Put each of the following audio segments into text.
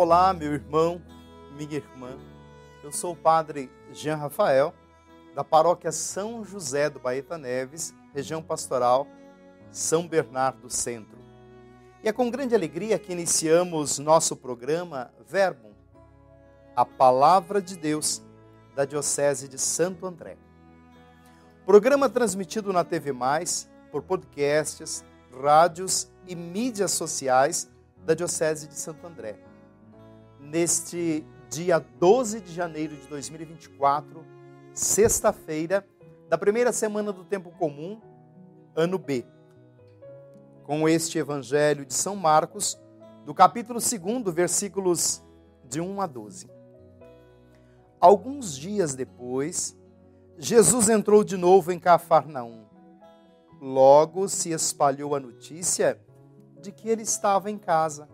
Olá, meu irmão, minha irmã. Eu sou o padre Jean Rafael, da paróquia São José do Baeta Neves, região pastoral São Bernardo Centro. E é com grande alegria que iniciamos nosso programa Verbo, a palavra de Deus da Diocese de Santo André. Programa transmitido na TV Mais, por podcasts, rádios e mídias sociais da Diocese de Santo André. Neste dia 12 de janeiro de 2024, sexta-feira, da primeira semana do tempo comum, ano B. Com este evangelho de São Marcos, do capítulo 2, versículos de 1 a 12. Alguns dias depois, Jesus entrou de novo em Cafarnaum. Logo se espalhou a notícia de que ele estava em casa.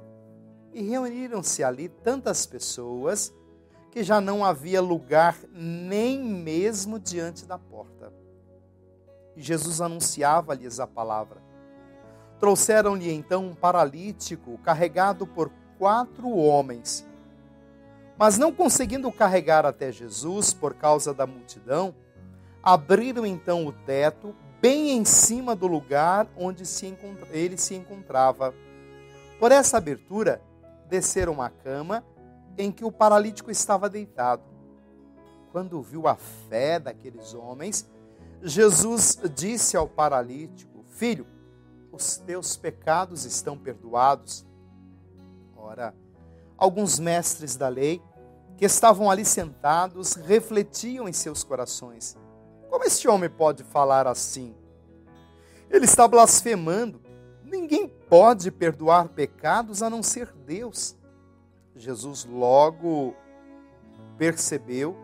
E reuniram-se ali tantas pessoas que já não havia lugar nem mesmo diante da porta. E Jesus anunciava-lhes a palavra. Trouxeram-lhe então um paralítico carregado por quatro homens. Mas não conseguindo carregar até Jesus por causa da multidão, abriram então o teto, bem em cima do lugar onde se ele se encontrava. Por essa abertura, desceram a cama em que o paralítico estava deitado. Quando viu a fé daqueles homens, Jesus disse ao paralítico: Filho, os teus pecados estão perdoados. Ora, alguns mestres da lei que estavam ali sentados refletiam em seus corações como este homem pode falar assim? Ele está blasfemando. Ninguém pode perdoar pecados a não ser Deus. Jesus logo percebeu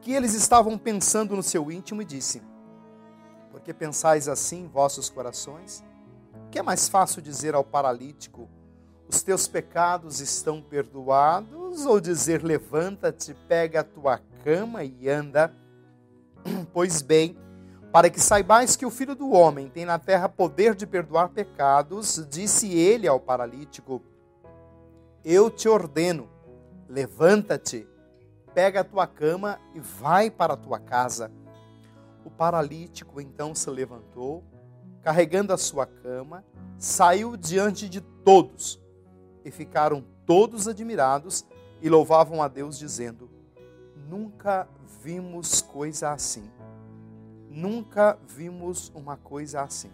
que eles estavam pensando no seu íntimo e disse: Porque pensais assim em vossos corações? Que é mais fácil dizer ao paralítico: Os teus pecados estão perdoados, ou dizer: Levanta-te, pega a tua cama e anda? Pois bem, para que saibais que o Filho do Homem tem na terra poder de perdoar pecados, disse ele ao paralítico: Eu te ordeno, levanta-te, pega a tua cama e vai para a tua casa. O paralítico então se levantou, carregando a sua cama, saiu diante de todos e ficaram todos admirados e louvavam a Deus, dizendo: Nunca vimos coisa assim. Nunca vimos uma coisa assim.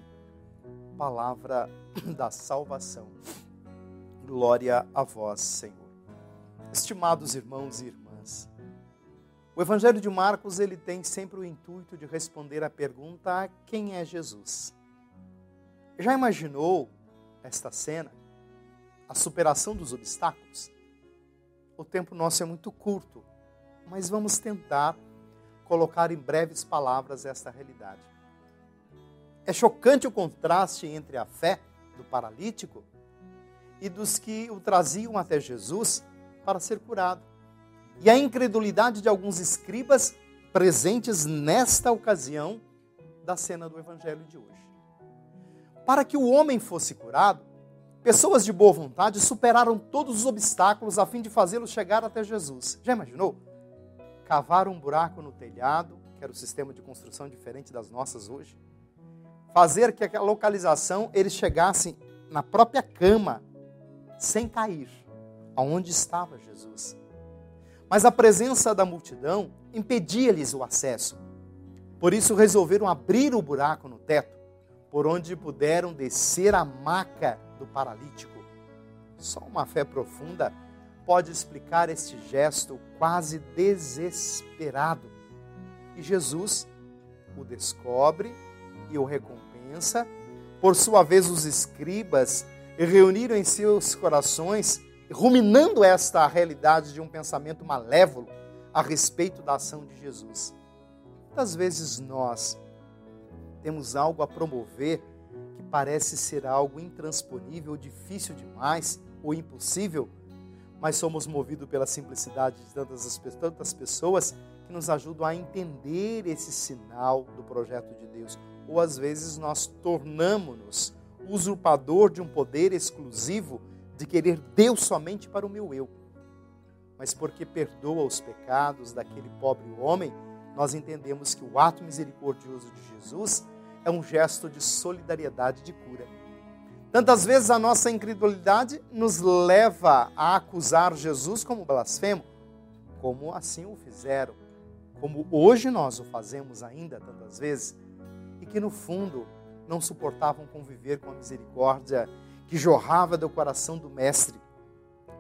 Palavra da salvação. Glória a vós, Senhor. Estimados irmãos e irmãs, o Evangelho de Marcos ele tem sempre o intuito de responder à pergunta: quem é Jesus? Já imaginou esta cena? A superação dos obstáculos? O tempo nosso é muito curto mas vamos tentar colocar em breves palavras esta realidade. É chocante o contraste entre a fé do paralítico e dos que o traziam até Jesus para ser curado, e a incredulidade de alguns escribas presentes nesta ocasião da cena do evangelho de hoje. Para que o homem fosse curado, pessoas de boa vontade superaram todos os obstáculos a fim de fazê-lo chegar até Jesus. Já imaginou? Cavar um buraco no telhado, que era o sistema de construção diferente das nossas hoje, fazer que a localização eles chegassem na própria cama, sem cair, aonde estava Jesus. Mas a presença da multidão impedia-lhes o acesso. Por isso resolveram abrir o buraco no teto, por onde puderam descer a maca do paralítico. Só uma fé profunda pode explicar este gesto quase desesperado. E Jesus o descobre e o recompensa. Por sua vez, os escribas reuniram em seus corações, ruminando esta realidade de um pensamento malévolo a respeito da ação de Jesus. Muitas vezes nós temos algo a promover que parece ser algo intransponível, difícil demais ou impossível, mas somos movidos pela simplicidade de tantas, tantas pessoas que nos ajudam a entender esse sinal do projeto de Deus. Ou às vezes nós tornamos-nos usurpador de um poder exclusivo de querer Deus somente para o meu eu. mas porque perdoa os pecados daquele pobre homem, nós entendemos que o ato misericordioso de Jesus é um gesto de solidariedade de cura. Tantas vezes a nossa incredulidade nos leva a acusar Jesus como blasfemo, como assim o fizeram, como hoje nós o fazemos ainda tantas vezes, e que no fundo não suportavam conviver com a misericórdia que jorrava do coração do Mestre.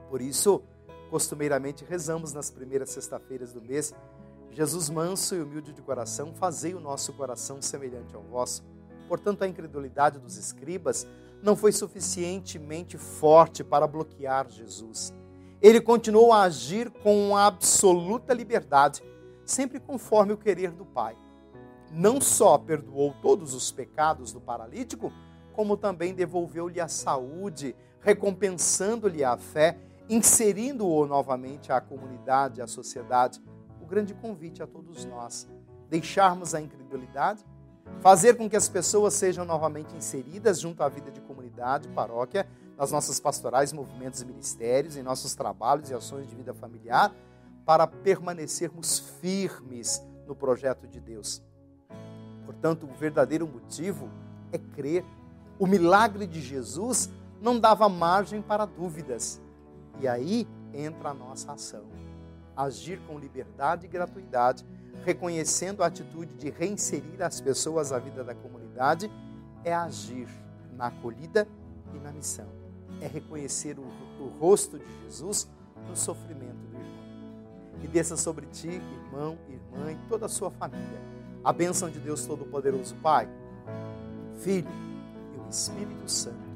Por isso, costumeiramente rezamos nas primeiras sexta-feiras do mês, Jesus manso e humilde de coração, fazei o nosso coração semelhante ao vosso. Portanto, a incredulidade dos escribas não foi suficientemente forte para bloquear Jesus. Ele continuou a agir com absoluta liberdade, sempre conforme o querer do Pai. Não só perdoou todos os pecados do paralítico, como também devolveu-lhe a saúde, recompensando-lhe a fé, inserindo-o novamente à comunidade, à sociedade. O grande convite a todos nós: deixarmos a incredulidade fazer com que as pessoas sejam novamente inseridas junto à vida de comunidade, paróquia, nas nossas pastorais, movimentos e ministérios, em nossos trabalhos e ações de vida familiar, para permanecermos firmes no projeto de Deus. Portanto, o verdadeiro motivo é crer. O milagre de Jesus não dava margem para dúvidas. E aí entra a nossa ação. Agir com liberdade e gratuidade reconhecendo a atitude de reinserir as pessoas à vida da comunidade, é agir na acolhida e na missão. É reconhecer o, o rosto de Jesus no sofrimento do irmão. E desça sobre ti, irmão, irmã e toda a sua família, a bênção de Deus Todo-Poderoso, Pai, Filho e o Espírito Santo.